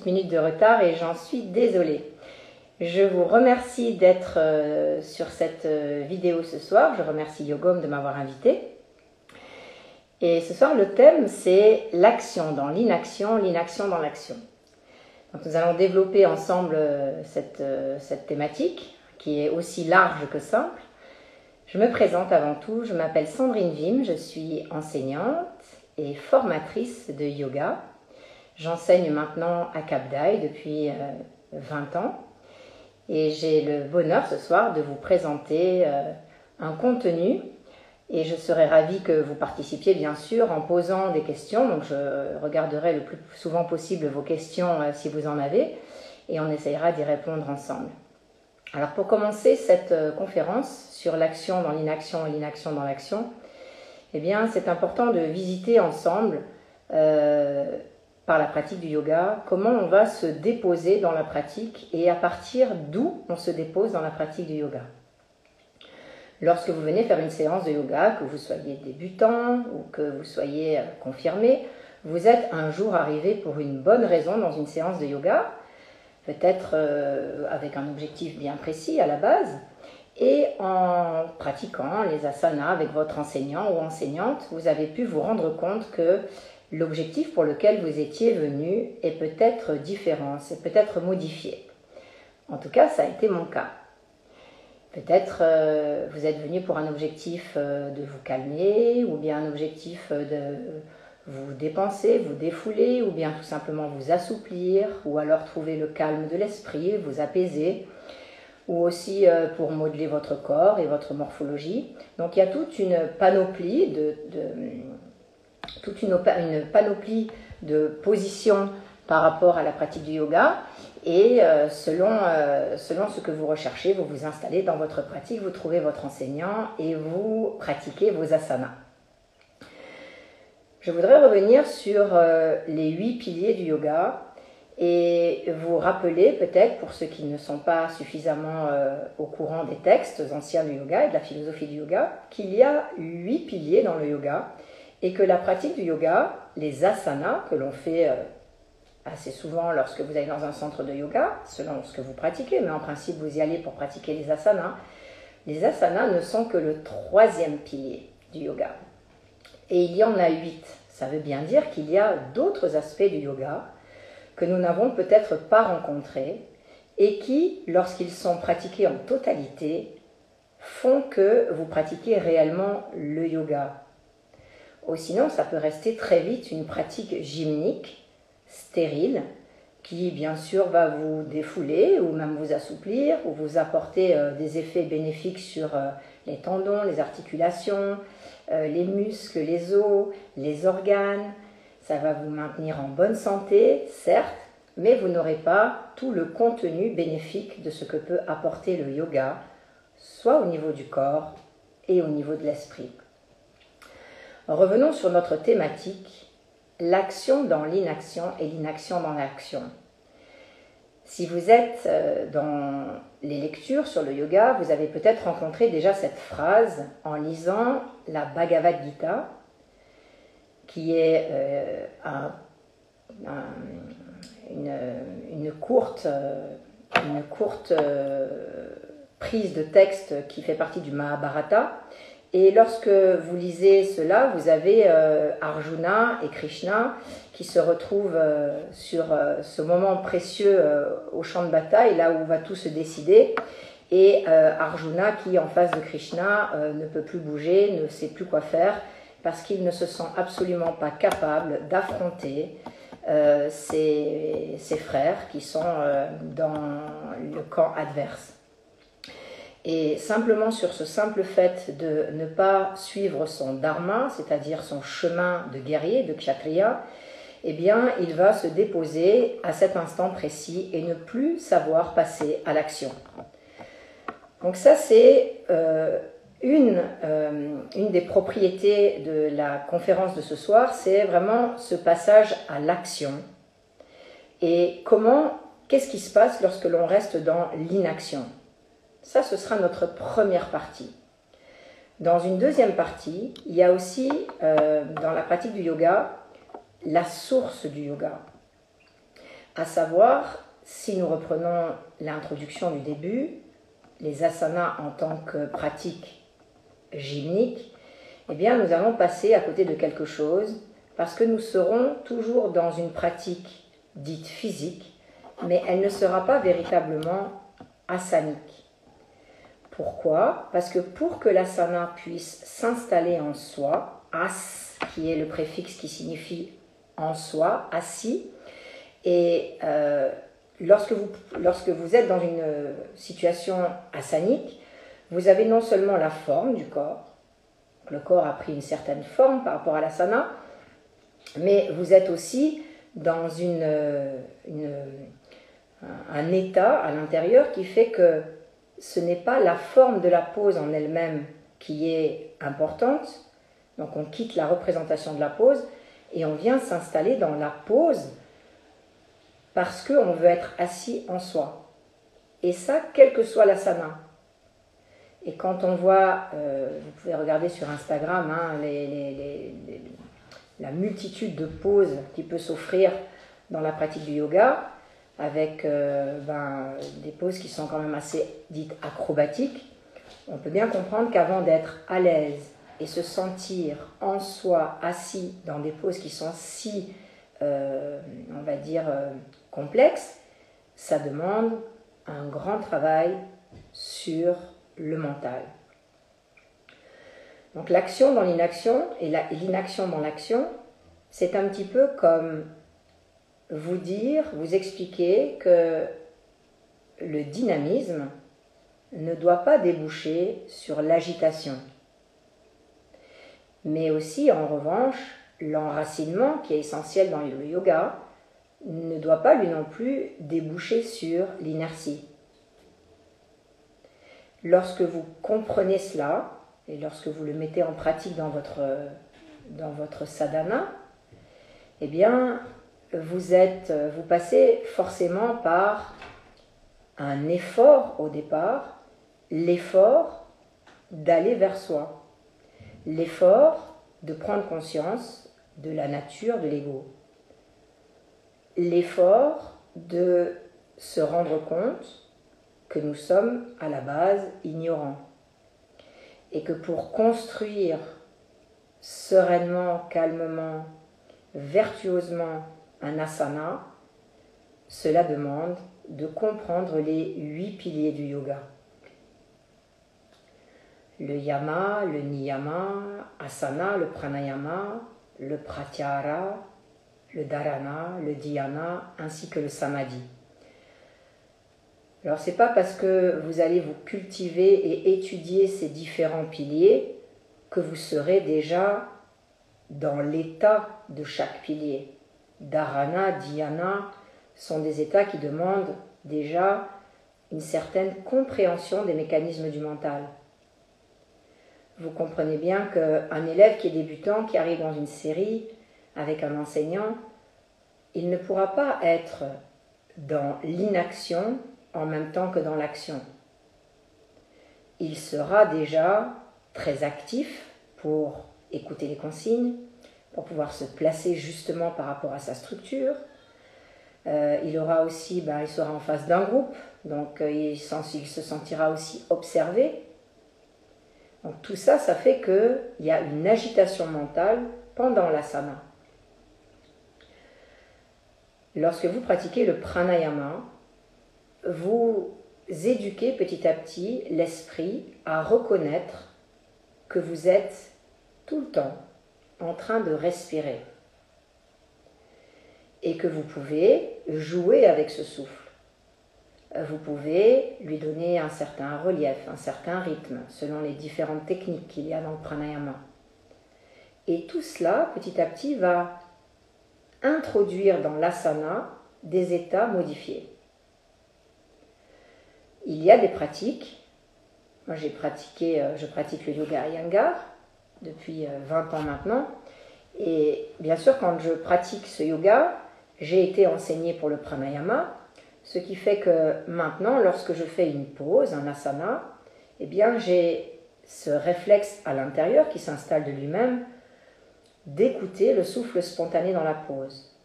Petite minute de retard et j'en suis désolée. Je vous remercie d'être euh, sur cette euh, vidéo ce soir. Je remercie Yogom de m'avoir invité. Et ce soir, le thème, c'est l'action dans l'inaction, l'inaction dans l'action. Donc nous allons développer ensemble euh, cette, cette thématique qui est aussi large que simple. Je me présente avant tout, je m'appelle Sandrine Vim, je suis enseignante et formatrice de yoga. J'enseigne maintenant à Cap depuis 20 ans et j'ai le bonheur ce soir de vous présenter un contenu et je serai ravie que vous participiez bien sûr en posant des questions. Donc je regarderai le plus souvent possible vos questions euh, si vous en avez et on essayera d'y répondre ensemble. Alors pour commencer cette euh, conférence sur l'action dans l'inaction et l'inaction dans l'action, eh bien c'est important de visiter ensemble euh, par la pratique du yoga comment on va se déposer dans la pratique et à partir d'où on se dépose dans la pratique du yoga. Lorsque vous venez faire une séance de yoga, que vous soyez débutant ou que vous soyez euh, confirmé, vous êtes un jour arrivé pour une bonne raison dans une séance de yoga, peut-être euh, avec un objectif bien précis à la base, et en pratiquant les asanas avec votre enseignant ou enseignante, vous avez pu vous rendre compte que l'objectif pour lequel vous étiez venu est peut-être différent, c'est peut-être modifié. En tout cas, ça a été mon cas. Peut-être euh, vous êtes venu pour un objectif euh, de vous calmer, ou bien un objectif euh, de vous dépenser, vous défouler, ou bien tout simplement vous assouplir, ou alors trouver le calme de l'esprit, vous apaiser, ou aussi pour modeler votre corps et votre morphologie. Donc il y a toute une panoplie de, toute une, panoplie de positions par rapport à la pratique du yoga. Et euh, selon, euh, selon ce que vous recherchez, vous vous installez dans votre pratique, vous trouvez votre enseignant et vous pratiquez vos asanas. Je voudrais revenir sur euh, les huit piliers du yoga et vous rappeler peut-être, pour ceux qui ne sont pas suffisamment au courant des textes anciens du yoga et de la philosophie du yoga, qu'il y a huit piliers dans le yoga et que la pratique du yoga, les asanas que l'on fait assez souvent lorsque vous allez dans un centre de yoga, selon ce que vous pratiquez, mais en principe vous y allez pour pratiquer les asanas. Les asanas ne sont que le troisième pilier du yoga. Et il y en a huit. Ça veut bien dire qu'il y a d'autres aspects du yoga que nous n'avons peut-être pas rencontrés et qui, lorsqu'ils sont pratiqués en totalité, font que vous pratiquez réellement le yoga. Ou sinon, ça peut rester très vite une pratique gymnique stérile qui bien sûr va vous défouler ou même vous assouplir ou vous apporter euh, des effets bénéfiques sur euh, les tendons, les articulations, euh, les muscles, les os, les organes. Ça va vous maintenir en bonne santé, certes, mais vous n'aurez pas tout le contenu bénéfique de ce que peut apporter le yoga, soit au niveau du corps et au niveau de l'esprit. Revenons sur notre thématique l'action dans l'inaction et l'inaction dans l'action. Si vous êtes euh, dans les lectures sur le yoga, vous avez peut-être rencontré déjà cette phrase en lisant la Bhagavad Gita, qui est euh, une, courte, euh, prise de texte qui fait partie du Mahabharata et lorsque vous lisez cela, vous avez euh, Arjuna et Krishna qui se retrouvent euh, sur euh, ce moment précieux au champ de bataille, là où va tout se décider. Et Arjuna qui, en face de Krishna, ne peut plus bouger, ne sait plus quoi faire, parce qu'il ne se sent absolument pas capable d'affronter ses, ses, frères qui sont dans le camp adverse. Et simplement sur ce simple fait de ne pas suivre son dharma, c'est-à-dire son chemin de guerrier, de kshatriya, eh bien, il va se déposer à cet instant précis et ne plus savoir passer à l'action. Donc ça, c'est euh, une, euh, une des propriétés de la conférence de ce soir, c'est vraiment ce passage à l'action. Et comment, qu'est-ce qui se passe lorsque l'on reste dans l'inaction? Ça, ce sera notre première partie. Dans une deuxième partie, il y a aussi, euh, dans la pratique du yoga, la source du yoga. À savoir, si nous reprenons l'introduction du début, les asanas en tant que pratique gymnique, eh bien nous allons passer à côté de quelque chose parce que nous serons toujours dans une pratique dite physique, mais elle ne sera pas véritablement asanique. Pourquoi? Parce que pour que l'asana puisse s'installer en soi, as, qui est le préfixe qui signifie en soi, assis, et euh, lorsque, vous, êtes dans une situation asanique, vous avez non seulement la forme du corps, le corps a pris une certaine forme par rapport à l'asana, mais vous êtes aussi dans une, un état à l'intérieur qui fait que ce n'est pas la forme de la pose en elle-même qui est importante, donc on quitte la représentation de la pose et on vient s'installer dans la pose parce qu'on veut être assis en soi. Et ça, quel que soit l'asana. Et quand on voit, euh, vous pouvez regarder sur Instagram, hein, la multitude de poses qui peut s'offrir dans la pratique du yoga, avec euh, ben, des poses qui sont quand même assez dites acrobatiques, on peut bien comprendre qu'avant d'être à l'aise et se sentir en soi assis dans des poses qui sont si, euh, on va dire, complexes, ça demande un grand travail sur le mental. Donc l'action dans l'inaction et l'inaction dans l'action, c'est un petit peu comme vous dire, vous expliquer que le dynamisme ne doit pas déboucher sur l'agitation. Mais aussi, en revanche, l'enracinement, qui est essentiel dans le yoga, ne doit pas lui non plus déboucher sur l'inertie. Lorsque vous comprenez cela, et lorsque vous le mettez en pratique dans votre, dans votre sadhana, eh bien, vous, êtes, vous passez forcément par un effort au départ, l'effort d'aller vers soi, l'effort de prendre conscience de la nature de l'ego, l'effort de se rendre compte que nous sommes à la base ignorants. Et que pour construire sereinement, calmement, vertueusement un asana, cela demande de comprendre les huit piliers du yoga. Le yama, le niyama, asana, le pranayama, le pratyahara, le dharana, le dhyana ainsi que le samadhi. Alors c'est pas parce que vous allez vous cultiver et étudier ces différents piliers que vous serez déjà dans l'état de chaque pilier. Dharana, dhyana sont des états qui demandent déjà une certaine compréhension des mécanismes du mental. Vous comprenez bien qu'un élève qui est débutant, qui arrive dans une série avec un enseignant, il ne pourra pas être dans l'inaction en même temps que dans l'action. Il sera déjà très actif pour écouter les consignes, pour pouvoir se placer justement par rapport à sa structure. Euh, il aura aussi, ben, il sera en face d'un groupe, donc euh, il, il, se sentira aussi observé. Donc tout ça, ça fait qu'il y a une agitation mentale pendant l'asana. Lorsque vous pratiquez le pranayama, vous éduquez petit à petit l'esprit à reconnaître que vous êtes tout le temps en train de respirer et que vous pouvez jouer avec ce souffle. Vous pouvez lui donner un certain relief, un certain rythme, selon les différentes techniques qu'il y a dans le pranayama. Et tout cela, petit à petit, va introduire dans l'asana des états modifiés il y a des pratiques. Moi, j'ai pratiqué, euh, je pratique le yoga Iyengar depuis 20 euh, ans maintenant. Et bien sûr, quand je pratique ce yoga, j'ai été enseignée pour le pranayama, ce qui fait que maintenant, lorsque je fais une pause, un asana, eh bien, j'ai ce réflexe à l'intérieur qui s'installe de lui-même d'écouter le souffle spontané dans la pause.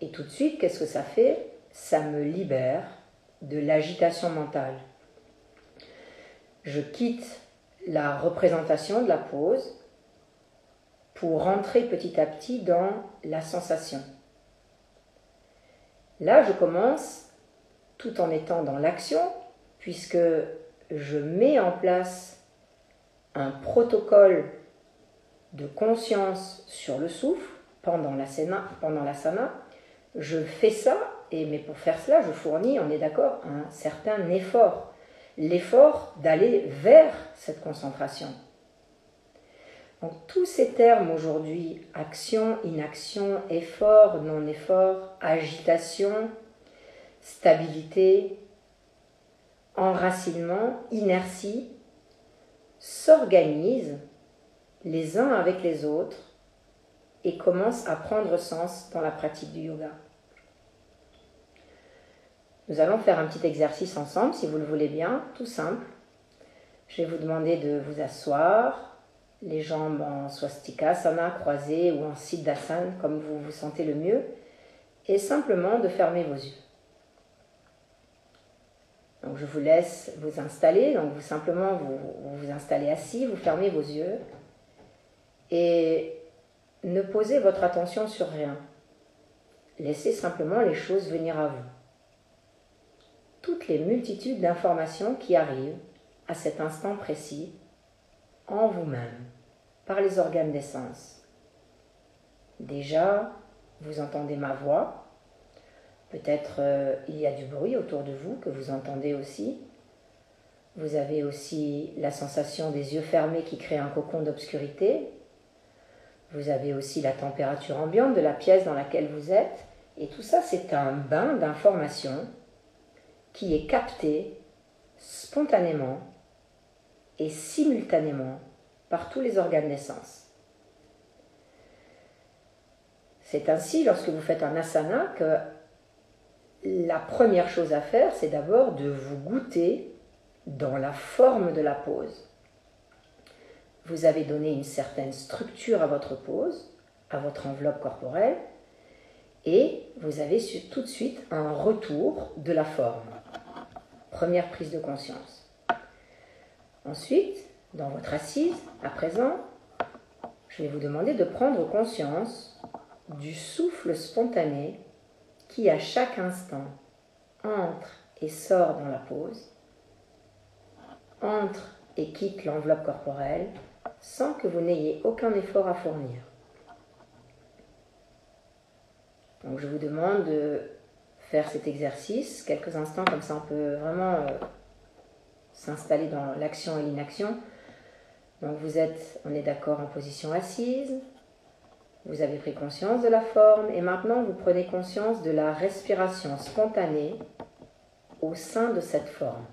Et tout de suite, qu'est-ce que ça fait? Ça me libère de l'agitation mentale. Je quitte la représentation de la pose pour rentrer petit à petit dans la sensation. Là, je commence tout en étant dans l'action, puisque je mets en place un protocole de conscience sur le souffle pendant la, sana. Je fais ça, et, mais pour faire cela, je fournis, on est d'accord, un certain effort. L'effort d'aller vers cette concentration. Donc tous ces termes aujourd'hui, action, inaction, effort, non-effort, agitation, stabilité, enracinement, inertie, s'organisent les uns avec les autres et commencent à prendre sens dans la pratique du yoga. Nous allons faire un petit exercice ensemble, si vous le voulez bien, tout simple. Je vais vous demander de vous asseoir, les jambes en swastikasana, croisées ou en siddhasana, comme vous vous sentez le mieux, et simplement de fermer vos yeux. Donc je vous laisse vous installer, donc vous simplement vous, vous installez assis, vous fermez vos yeux et ne posez votre attention sur rien. Laissez simplement les choses venir à vous. Toutes les multitudes d'informations qui arrivent à cet instant précis en vous-même, par les organes d'essence. Déjà, vous entendez ma voix. Peut-être euh, il y a du bruit autour de vous que vous entendez aussi. Vous avez aussi la sensation des yeux fermés qui créent un cocon d'obscurité. Vous avez aussi la température ambiante de la pièce dans laquelle vous êtes. Et tout ça, c'est un bain d'informations qui est capté spontanément et simultanément par tous les organes d'essence. C'est ainsi, lorsque vous faites un asana, que la première chose à faire, c'est d'abord de vous goûter dans la forme de la pose. Vous avez donné une certaine structure à votre pose, à votre enveloppe corporelle, et vous avez tout de suite un retour de la forme. Première prise de conscience. Ensuite, dans votre assise, à présent, je vais vous demander de prendre conscience du souffle spontané qui, à chaque instant, entre et sort dans la pose, entre et quitte l'enveloppe corporelle sans que vous n'ayez aucun effort à fournir. Donc je vous demande de faire cet exercice quelques instants, comme ça on peut vraiment euh, s'installer dans l'action et l'inaction. Donc vous êtes, on est d'accord, en position assise. Vous avez pris conscience de la forme et maintenant vous prenez conscience de la respiration spontanée au sein de cette forme.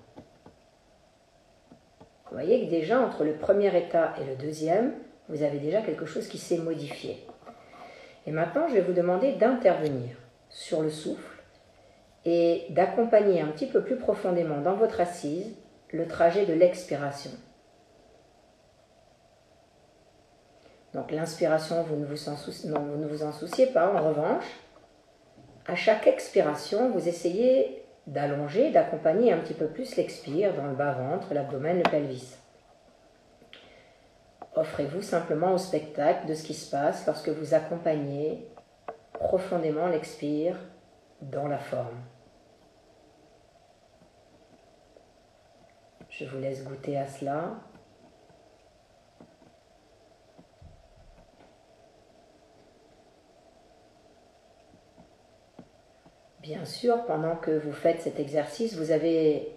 Vous voyez que déjà entre le premier état et le deuxième, vous avez déjà quelque chose qui s'est modifié. Et maintenant, je vais vous demander d'intervenir sur le souffle et d'accompagner un petit peu plus profondément dans votre assise le trajet de l'expiration. Donc l'inspiration, vous, ne vous en souciez pas. En revanche, à chaque expiration, vous essayez d'allonger, d'accompagner un petit peu plus l'expire dans le bas-ventre, l'abdomen, le pelvis. Offrez-vous simplement au spectacle de ce qui se passe lorsque vous accompagnez profondément l'expire dans la forme. Je vous laisse goûter à cela. Bien sûr, pendant que vous faites cet exercice, vous avez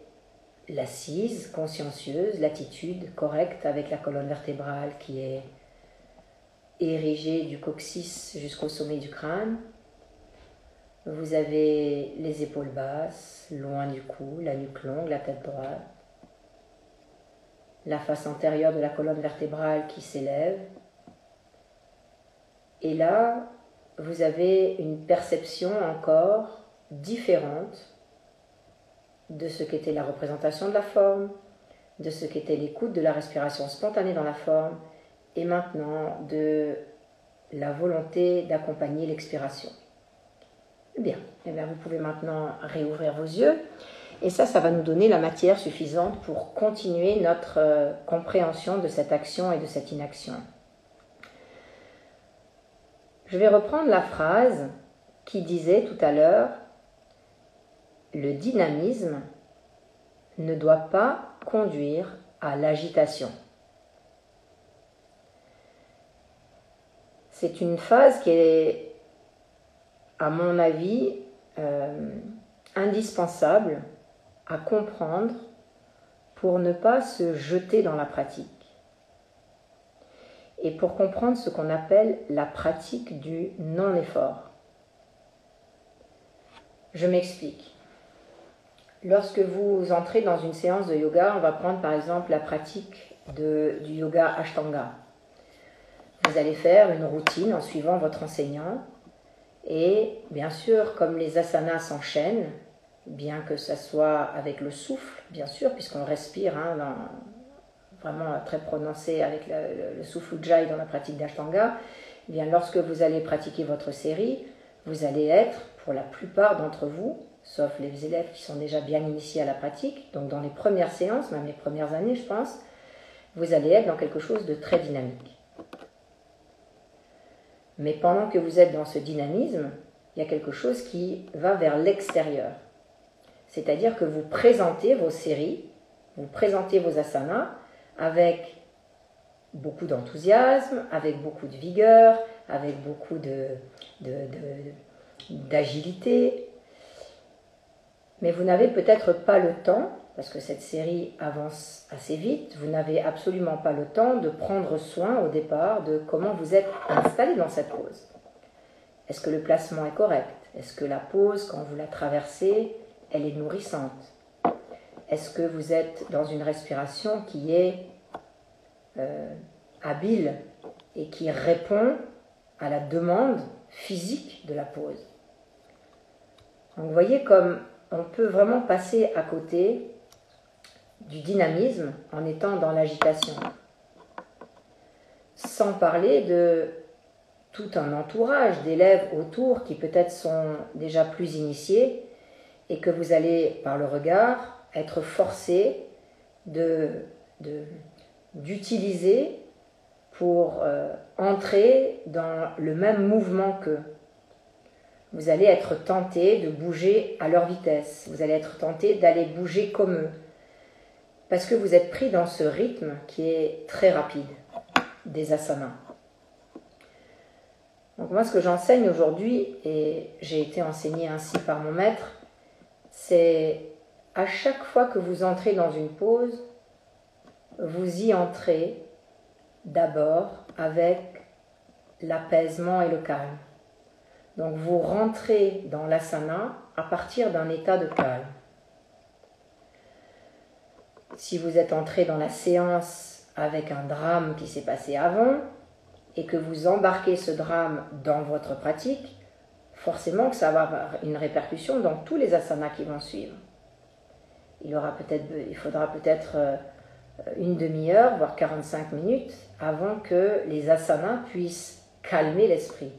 l'assise consciencieuse, l'attitude correcte avec la colonne vertébrale qui est érigée du coccyx jusqu'au sommet du crâne. Vous avez les épaules basses, loin du cou, la nuque longue, la tête droite. La face antérieure de la colonne vertébrale qui s'élève. Et là, vous avez une perception encore différente de ce qu'était la représentation de la forme, de ce qu'était l'écoute de la respiration spontanée dans la forme, et maintenant de la volonté d'accompagner l'expiration. Bien, eh bien, vous pouvez maintenant réouvrir vos yeux. Et ça, ça va nous donner la matière suffisante pour continuer notre euh, compréhension de cette action et de cette inaction. Je vais reprendre la phrase qui disait tout à l'heure, le dynamisme ne doit pas conduire à l'agitation. C'est une phase qui est, à mon avis, euh, indispensable comprendre pour ne pas se jeter dans la pratique et pour comprendre ce qu'on appelle la pratique du non-effort. Je m'explique. Lorsque vous entrez dans une séance de yoga, on va prendre par exemple la pratique du yoga Ashtanga. Vous allez faire une routine en suivant votre enseignant et bien sûr, comme les asanas s'enchaînent, bien que ça soit avec le souffle, bien sûr, puisqu'on respire hein, vraiment très prononcé avec le, souffle Ujjayi dans la pratique d'Ashtanga, eh bien lorsque vous allez pratiquer votre série, vous allez être, pour la plupart d'entre vous, sauf les élèves qui sont déjà bien initiés à la pratique, donc dans les premières séances, même les premières années, je pense, vous allez être dans quelque chose de très dynamique. Mais pendant que vous êtes dans ce dynamisme, il y a quelque chose qui va vers l'extérieur. C'est-à-dire que vous présentez vos séries, vous présentez vos asanas avec beaucoup d'enthousiasme, avec beaucoup de vigueur, avec beaucoup d'agilité. De, Mais vous n'avez peut-être pas le temps, parce que cette série avance assez vite, vous n'avez absolument pas le temps de prendre soin au départ de comment vous êtes installé dans cette pose. Est-ce que le placement est correct? Est-ce que la pose, quand vous la traversez, elle est nourrissante Est-ce que vous êtes dans une respiration qui est euh, habile et qui répond à la demande physique de la pause Donc vous voyez comme on peut vraiment passer à côté du dynamisme en étant dans l'agitation. Sans parler de tout un entourage d'élèves autour qui peut-être sont déjà plus initiés et que vous allez, par le regard, être forcé de, d'utiliser pour euh, entrer dans le même mouvement qu'eux. Vous allez être tenté de bouger à leur vitesse, vous allez être tenté d'aller bouger comme eux, parce que vous êtes pris dans ce rythme qui est très rapide des asanas. Donc moi ce que j'enseigne aujourd'hui, et j'ai été enseigné ainsi par mon maître, c'est à chaque fois que vous entrez dans une pause, vous y entrez d'abord avec l'apaisement et le calme. Donc vous rentrez dans l'asana à partir d'un état de calme. Si vous êtes entré dans la séance avec un drame qui s'est passé avant et que vous embarquez ce drame dans votre pratique, forcément que ça va avoir une répercussion dans tous les asanas qui vont suivre. Il, faudra peut-être euh, une demi-heure, voire 45 minutes, avant que les asanas puissent calmer l'esprit.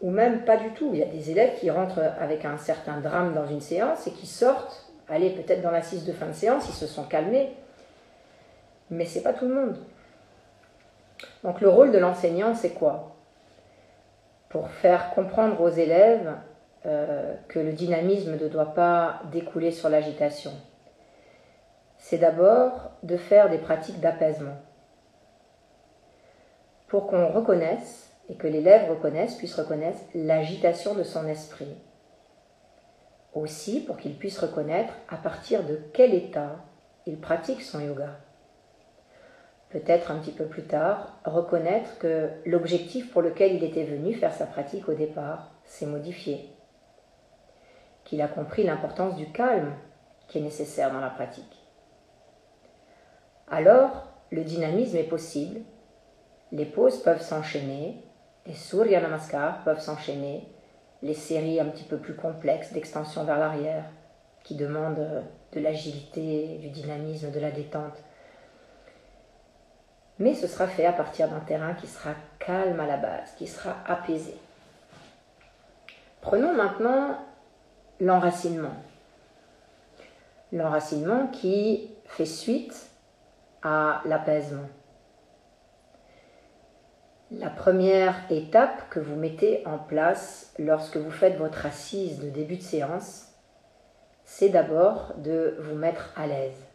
Ou même pas du tout. Il y a des élèves qui rentrent avec un certain drame dans une séance et qui sortent, allez, peut-être dans l'assise de fin de séance, ils se sont calmés. Mais c'est pas tout le monde. Donc le rôle de l'enseignant, c'est quoi? Pour faire comprendre aux élèves euh, que le dynamisme ne doit pas découler sur l'agitation. C'est d'abord de faire des pratiques d'apaisement pour qu'on reconnaisse et que l'élève reconnaisse, puisse reconnaître l'agitation de son esprit. Aussi pour qu'il puisse reconnaître à partir de quel état il pratique son yoga peut-être un petit peu plus tard, reconnaître que l'objectif pour lequel il était venu faire sa pratique au départ s'est modifié, qu'il a compris l'importance du calme qui est nécessaire dans la pratique. Alors, le dynamisme est possible, les pauses peuvent s'enchaîner, les Surya Namaskar peuvent s'enchaîner, les séries un petit peu plus complexes d'extension vers l'arrière, qui demandent de l'agilité, du dynamisme, de la détente, mais ce sera fait à partir d'un terrain qui sera calme à la base, qui sera apaisé. Prenons maintenant l'enracinement. L'enracinement qui fait suite à l'apaisement. La première étape que vous mettez en place lorsque vous faites votre assise de début de séance, c'est d'abord de vous mettre à l'aise.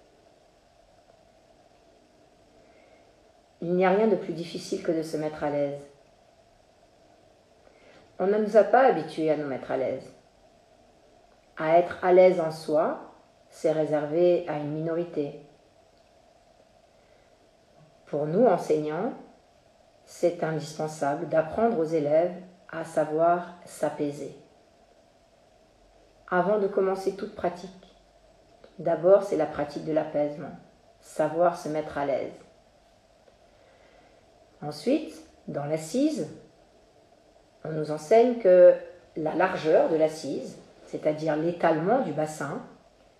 Il n'y a rien de plus difficile que de se mettre à l'aise. On ne nous a pas habitués à nous mettre à l'aise. À être à l'aise en soi, c'est réservé à une minorité. Pour nous, enseignants, c'est indispensable d'apprendre aux élèves à savoir s'apaiser. Avant de commencer toute pratique, d'abord c'est la pratique de l'apaisement, savoir se mettre à l'aise. Ensuite, dans l'assise, on nous enseigne que la largeur de l'assise, c'est-à-dire l'étalement du bassin,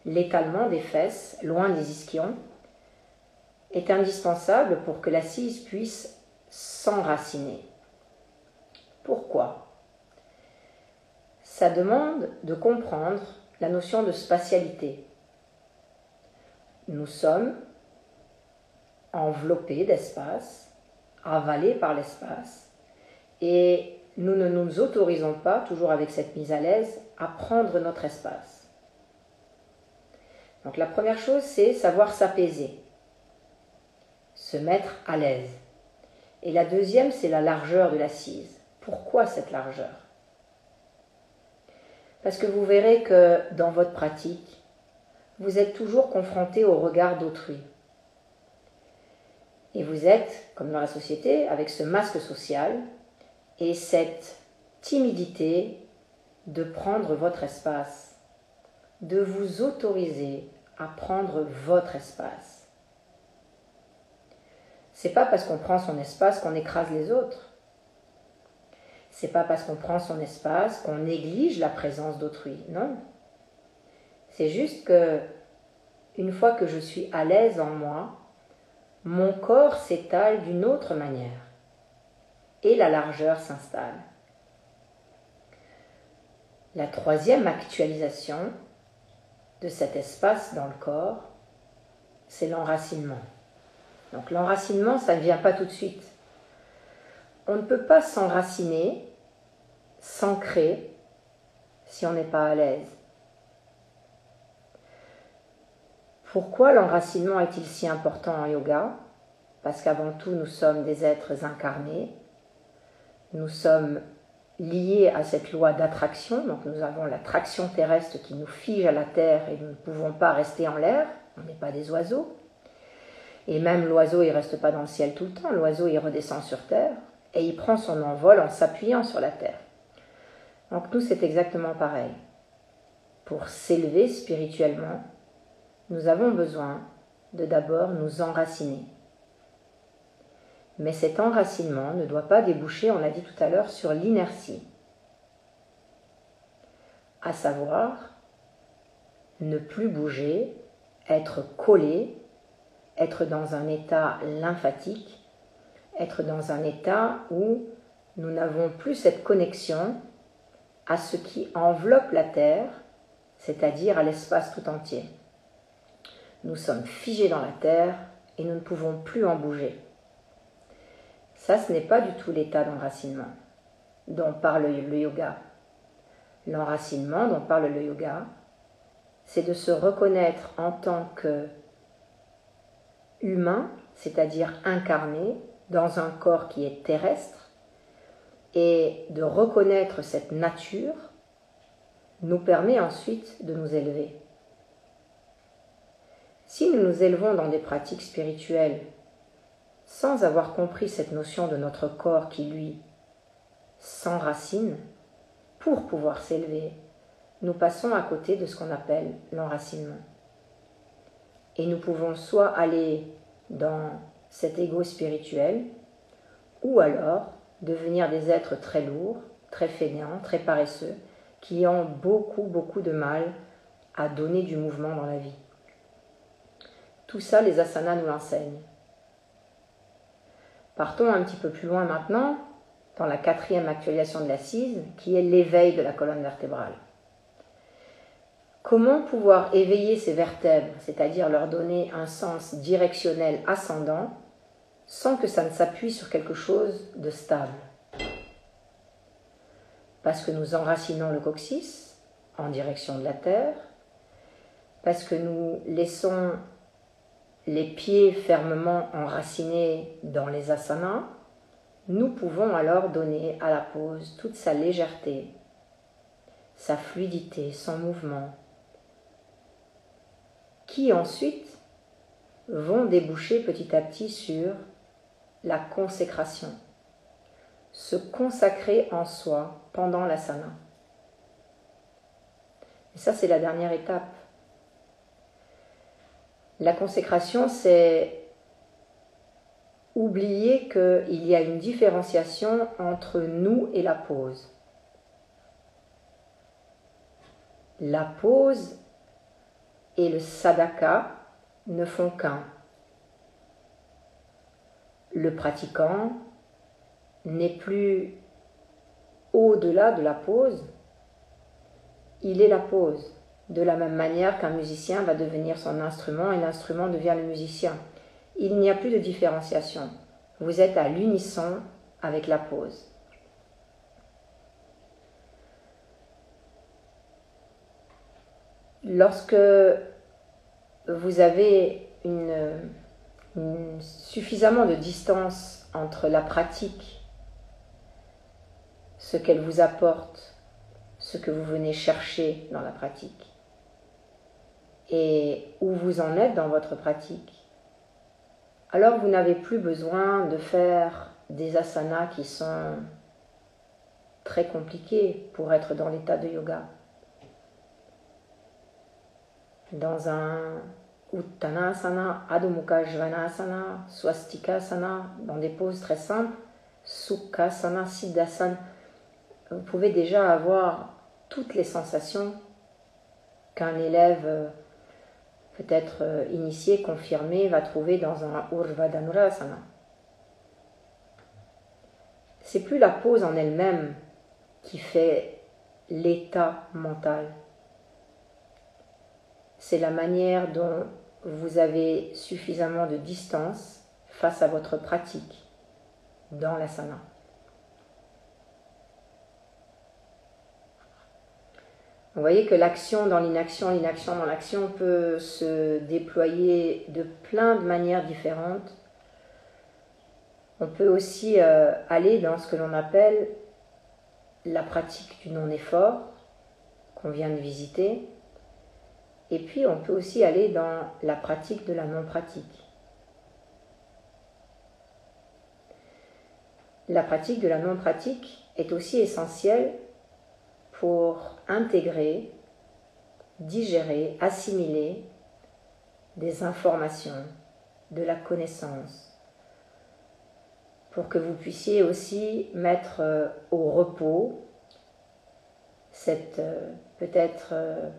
l'étalement des fesses loin des ischions, est indispensable pour que l'assise puisse s'enraciner. Pourquoi? Ça demande de comprendre la notion de spatialité. Nous sommes enveloppés d'espace, avalés par l'espace, et nous ne nous autorisons pas, toujours avec cette mise à l'aise, à prendre notre espace. Donc la première chose, c'est savoir s'apaiser, se mettre à l'aise. Et la deuxième, c'est la largeur de l'assise. Pourquoi cette largeur? Parce que vous verrez que dans votre pratique, vous êtes toujours confronté au regard d'autrui. Et vous êtes, comme dans la société, avec ce masque social et cette timidité de prendre votre espace, de vous autoriser à prendre votre espace. C'est pas parce qu'on prend son espace qu'on écrase les autres. C'est pas parce qu'on prend son espace qu'on néglige la présence d'autrui. Non. C'est juste que une fois que je suis à l'aise en moi, mon corps s'étale d'une autre manière et la largeur s'installe. La troisième actualisation de cet espace dans le corps, c'est l'enracinement. Donc l'enracinement, ça ne vient pas tout de suite. On ne peut pas s'enraciner, s'ancrer, si on n'est pas à l'aise. Pourquoi l'enracinement est-il si important en yoga? Parce qu'avant tout, nous sommes des êtres incarnés nous sommes liés à cette loi d'attraction, donc nous avons l'attraction terrestre qui nous fige à la terre et nous ne pouvons pas rester en l'air, on n'est pas des oiseaux. Et même l'oiseau, il ne reste pas dans le ciel tout le temps, l'oiseau, il redescend sur terre et il prend son envol en s'appuyant sur la terre. Donc nous, c'est exactement pareil. Pour s'élever spirituellement, nous avons besoin de d'abord nous enraciner. Mais cet enracinement ne doit pas déboucher, on l'a dit tout à l'heure, sur l'inertie. À savoir, ne plus bouger, être collé, être dans un état lymphatique, être dans un état où nous n'avons plus cette connexion à ce qui enveloppe la Terre, c'est-à-dire à, l'espace tout entier. Nous sommes figés dans la Terre et nous ne pouvons plus en bouger. Ça, ce n'est pas du tout l'état d'enracinement dont parle le yoga. L'enracinement dont parle le yoga, c'est de se reconnaître en tant que humain, c'est-à-dire incarné dans un corps qui est terrestre, et de reconnaître cette nature nous permet ensuite de nous élever. Si nous nous élevons dans des pratiques spirituelles sans avoir compris cette notion de notre corps qui, lui, s'enracine, pour pouvoir s'élever, nous passons à côté de ce qu'on appelle l'enracinement. Et nous pouvons soit aller dans cet ego spirituel, ou alors devenir des êtres très lourds, très fainéants, très paresseux, qui ont beaucoup, beaucoup de mal à donner du mouvement dans la vie. Tout ça, les asanas nous l'enseignent. Partons un petit peu plus loin maintenant dans la quatrième actualisation de l'assise, qui est l'éveil de la colonne vertébrale. Comment pouvoir éveiller ces vertèbres, c'est-à-dire leur donner un sens directionnel ascendant, sans que ça ne s'appuie sur quelque chose de stable? Parce que nous enracinons le coccyx en direction de la terre, parce que nous laissons les pieds fermement enracinés dans les asanas, nous pouvons alors donner à la pose toute sa légèreté, sa fluidité, son mouvement, qui ensuite vont déboucher petit à petit sur la consécration, se consacrer en soi pendant l'asana. Et ça, c'est la dernière étape. La consécration, c'est oublier qu'il y a une différenciation entre nous et la pause. La pause et le sadaka ne font qu'un. Le pratiquant n'est plus au-delà de la pause, il est la pause, de la même manière qu'un musicien va devenir son instrument et l'instrument devient le musicien. Il n'y a plus de différenciation. Vous êtes à l'unisson avec la pause. Lorsque vous avez suffisamment de distance entre la pratique, ce qu'elle vous apporte, ce que vous venez chercher dans la pratique, et où vous en êtes dans votre pratique, alors vous n'avez plus besoin de faire des asanas qui sont très compliqués pour être dans l'état de yoga. Dans un Uttanasana, Adho Mukha Svanasana, Swastikasana, dans des poses très simples, Sukhasana, Siddhasana, vous pouvez déjà avoir toutes les sensations qu'un élève peut-être euh, initié, confirmé, va trouver dans un Urvadanurasana. C'est plus la pose en elle-même qui fait l'état mental. C'est la manière dont vous avez suffisamment de distance face à votre pratique dans l'asana. Vous voyez que l'action dans l'inaction, l'inaction dans l'action peut se déployer de plein de manières différentes. On peut aussi euh, aller dans ce que l'on appelle la pratique du non-effort qu'on vient de visiter. Et puis on peut aussi aller dans la pratique de la non-pratique. La pratique de la non-pratique est aussi essentielle pour intégrer, digérer, assimiler des informations, de la connaissance, pour que vous puissiez aussi mettre euh, au repos cette euh, peut-être euh,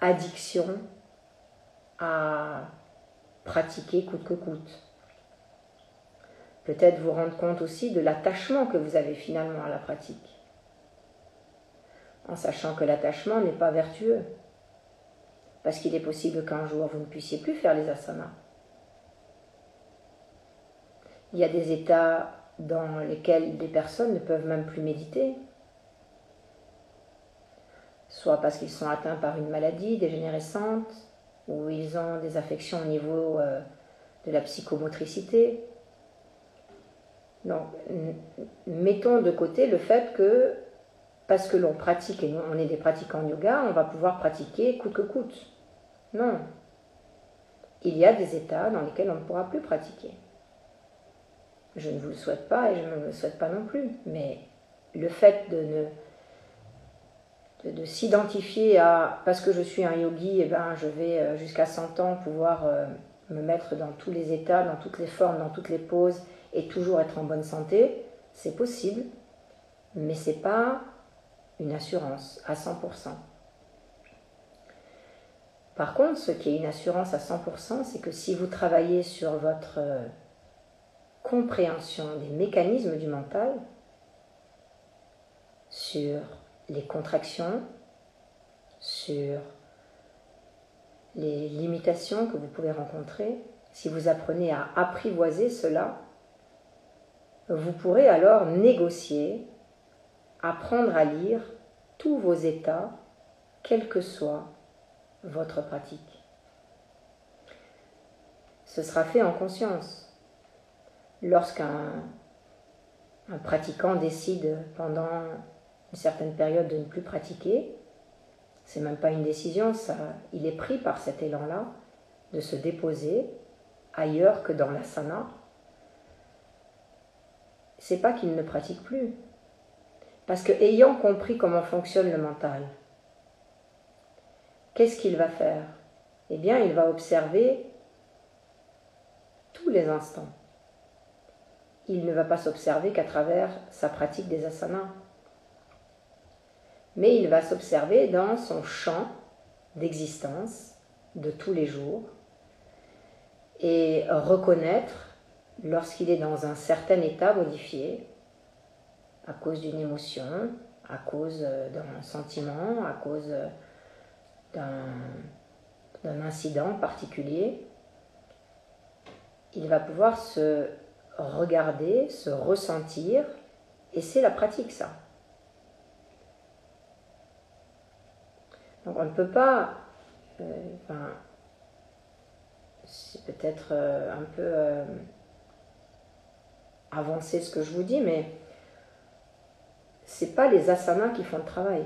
addiction à pratiquer coûte que coûte. Peut-être vous rendre compte aussi de l'attachement que vous avez finalement à la pratique en sachant que l'attachement n'est pas vertueux, parce qu'il est possible qu'un jour vous ne puissiez plus faire les asanas. Il y a des états dans lesquels des personnes ne peuvent même plus méditer, soit parce qu'ils sont atteints par une maladie dégénérescente, ou ils ont des affections au niveau euh, de la psychomotricité. Donc, mettons de côté le fait que parce que l'on pratique, et on est des pratiquants de yoga, on va pouvoir pratiquer coûte que coûte. Non. Il y a des états dans lesquels on ne pourra plus pratiquer. Je ne vous le souhaite pas et je ne le souhaite pas non plus. Mais le fait de ne de, s'identifier à parce que je suis un yogi, et eh ben, je vais euh, jusqu'à 100 ans pouvoir euh, me mettre dans tous les états, dans toutes les formes, dans toutes les poses et toujours être en bonne santé, c'est possible, mais c'est pas une assurance à 100%. Par contre, ce qui est une assurance à 100%, c'est que si vous travaillez sur votre euh, compréhension des mécanismes du mental, sur les contractions, sur les limitations que vous pouvez rencontrer, si vous apprenez à apprivoiser cela, vous pourrez alors négocier, apprendre à lire tous vos états, quelle que soit votre pratique. Ce sera fait en conscience. Lorsqu'un un pratiquant décide pendant une certaine période de ne plus pratiquer, c'est même pas une décision, ça, il est pris par cet élan-là de se déposer ailleurs que dans l'asana. C'est pas qu'il ne pratique plus, parce que ayant compris comment fonctionne le mental, qu'est-ce qu'il va faire? Eh bien, il va observer tous les instants. Il ne va pas s'observer qu'à travers sa pratique des asanas mais il va s'observer dans son champ d'existence de tous les jours et reconnaître lorsqu'il est dans un certain état modifié à cause d'une émotion, à cause d'un sentiment, à cause d'un incident particulier, il va pouvoir se regarder, se ressentir, et c'est la pratique ça. Donc on ne peut pas, euh, c'est peut-être euh, un peu euh, avancer ce que je vous dis, mais c'est pas les asanas qui font le travail.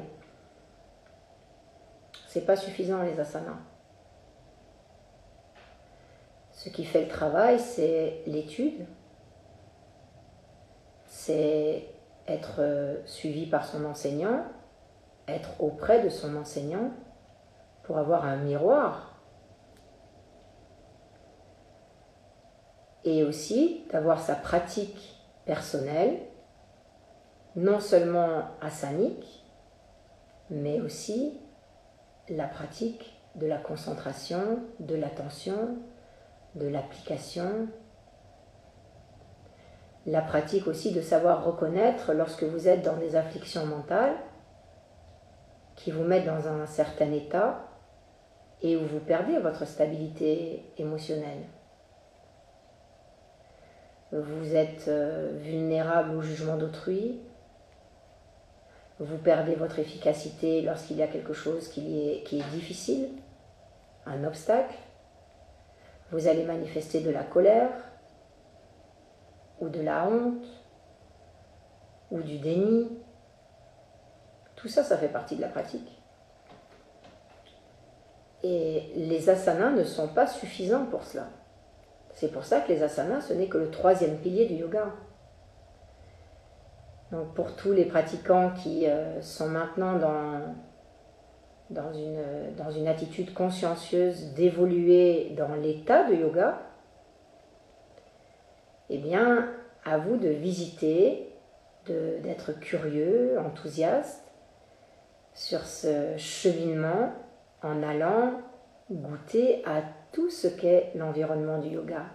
C'est pas suffisant les asanas. Ce qui fait le travail, c'est l'étude, c'est être suivi par son enseignant, être auprès de son enseignant pour avoir un miroir. Et aussi d'avoir sa pratique personnelle, non seulement asanique, mais aussi la pratique de la concentration, de l'attention, de l'application, la pratique aussi de savoir reconnaître lorsque vous êtes dans des afflictions mentales, qui vous mettent dans un certain état et où vous perdez votre stabilité émotionnelle. Vous êtes euh, vulnérable au jugement d'autrui, vous perdez votre efficacité lorsqu'il y a quelque chose qui est, difficile, un obstacle, vous allez manifester de la colère ou de la honte ou du déni tout ça, ça fait partie de la pratique. Et les asanas ne sont pas suffisants pour cela. C'est pour ça que les asanas, ce n'est que le troisième pilier du yoga. Donc pour tous les pratiquants qui euh, sont maintenant dans, une, dans une attitude consciencieuse d'évoluer dans l'état de yoga, eh bien, à vous de visiter, d'être curieux, enthousiaste, sur ce cheminement en allant goûter à tout ce qu'est l'environnement du yoga,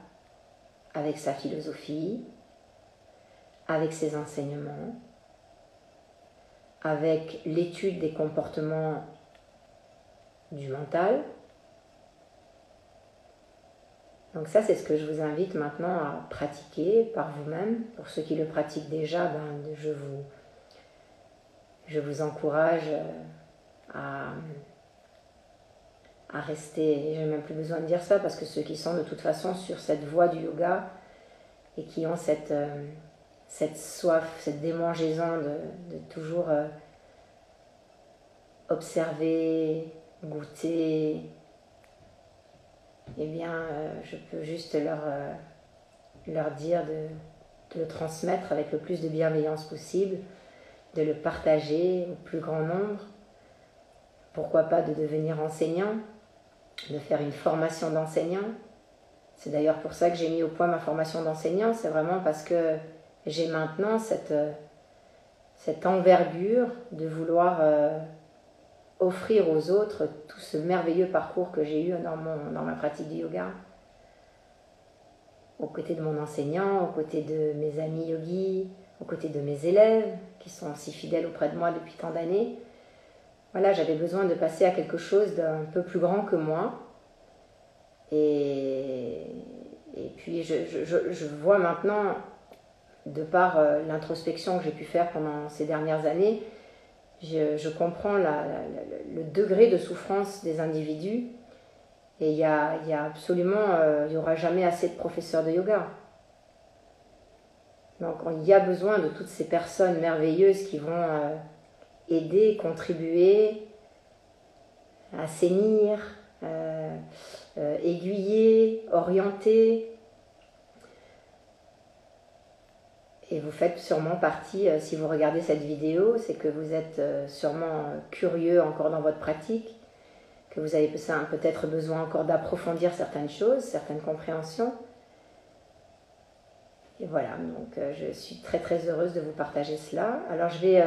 avec sa philosophie, avec ses enseignements, avec l'étude des comportements du mental. Donc ça, c'est ce que je vous invite maintenant à pratiquer par vous-même. Pour ceux qui le pratiquent déjà, ben, je vous je vous encourage euh, à, à rester, j'ai même plus besoin de dire ça, parce que ceux qui sont de toute façon sur cette voie du yoga et qui ont cette, euh, cette soif, cette démangeaison de, toujours euh, observer, goûter, eh bien, je peux juste leur, leur dire de le transmettre avec le plus de bienveillance possible de le partager au plus grand nombre. Pourquoi pas de devenir enseignant, de faire une formation d'enseignant. C'est d'ailleurs pour ça que j'ai mis au point ma formation d'enseignant, c'est vraiment parce que j'ai maintenant cette, cette envergure de vouloir euh, offrir aux autres tout ce merveilleux parcours que j'ai eu dans, mon, dans ma pratique du yoga. Aux côtés de mon enseignant, aux côtés de mes amis yogis, aux côtés de mes élèves qui sont si fidèles auprès de moi depuis tant d'années. Voilà, j'avais besoin de passer à quelque chose d'un peu plus grand que moi. Et, et puis je, je, vois maintenant, de par euh, l'introspection que j'ai pu faire pendant ces dernières années, je, comprends le degré de souffrance des individus. Et il y a, absolument, euh, il n'y aura jamais assez de professeurs de yoga. Donc il y a besoin de toutes ces personnes merveilleuses qui vont euh, aider, contribuer, assainir, aiguiller, orienter. Et vous faites sûrement partie, euh, si vous regardez cette vidéo, c'est que vous êtes euh, sûrement curieux encore dans votre pratique, que vous avez peut-être besoin encore d'approfondir certaines choses, certaines compréhensions. Et voilà, donc euh, je suis très très heureuse de vous partager cela. Alors je vais